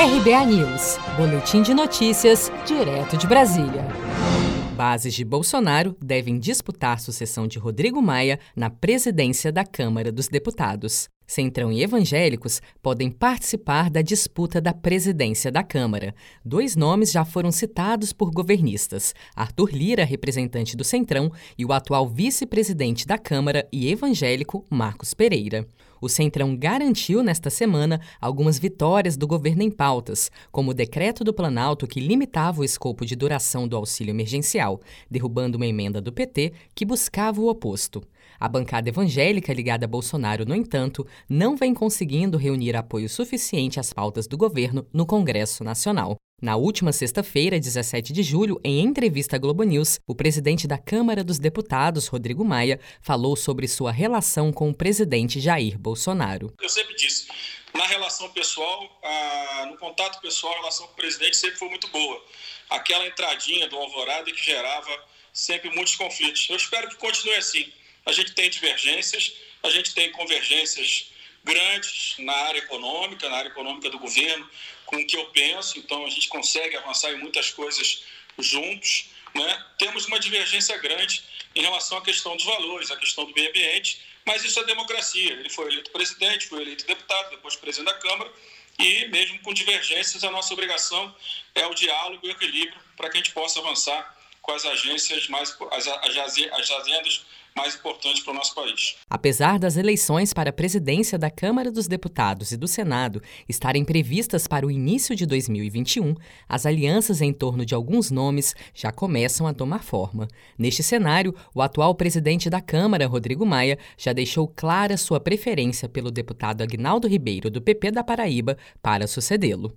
RBA News, Boletim de Notícias, direto de Brasília. Bases de Bolsonaro devem disputar sucessão de Rodrigo Maia na presidência da Câmara dos Deputados. Centrão e evangélicos podem participar da disputa da presidência da Câmara. Dois nomes já foram citados por governistas: Arthur Lira, representante do Centrão, e o atual vice-presidente da Câmara e evangélico Marcos Pereira. O Centrão garantiu nesta semana algumas vitórias do governo em pautas, como o decreto do Planalto que limitava o escopo de duração do auxílio emergencial, derrubando uma emenda do PT que buscava o oposto. A bancada evangélica ligada a Bolsonaro, no entanto, não vem conseguindo reunir apoio suficiente às pautas do governo no Congresso Nacional. Na última sexta-feira, 17 de julho, em entrevista à Globo News, o presidente da Câmara dos Deputados, Rodrigo Maia, falou sobre sua relação com o presidente Jair Bolsonaro. Eu sempre disse, na relação pessoal, no contato pessoal, a relação com o presidente sempre foi muito boa. Aquela entradinha do Alvorada que gerava sempre muitos conflitos. Eu espero que continue assim. A gente tem divergências, a gente tem convergências grandes na área econômica, na área econômica do governo, com o que eu penso, então a gente consegue avançar em muitas coisas juntos. Né? Temos uma divergência grande em relação à questão dos valores, à questão do meio ambiente, mas isso é democracia. Ele foi eleito presidente, foi eleito deputado, depois presidente da Câmara, e mesmo com divergências, a nossa obrigação é o diálogo e o equilíbrio para que a gente possa avançar com as agências mais as, as agendas mais importantes para o nosso país. Apesar das eleições para a presidência da Câmara dos Deputados e do Senado estarem previstas para o início de 2021, as alianças em torno de alguns nomes já começam a tomar forma. Neste cenário, o atual presidente da Câmara, Rodrigo Maia, já deixou clara sua preferência pelo deputado Agnaldo Ribeiro, do PP da Paraíba, para sucedê-lo.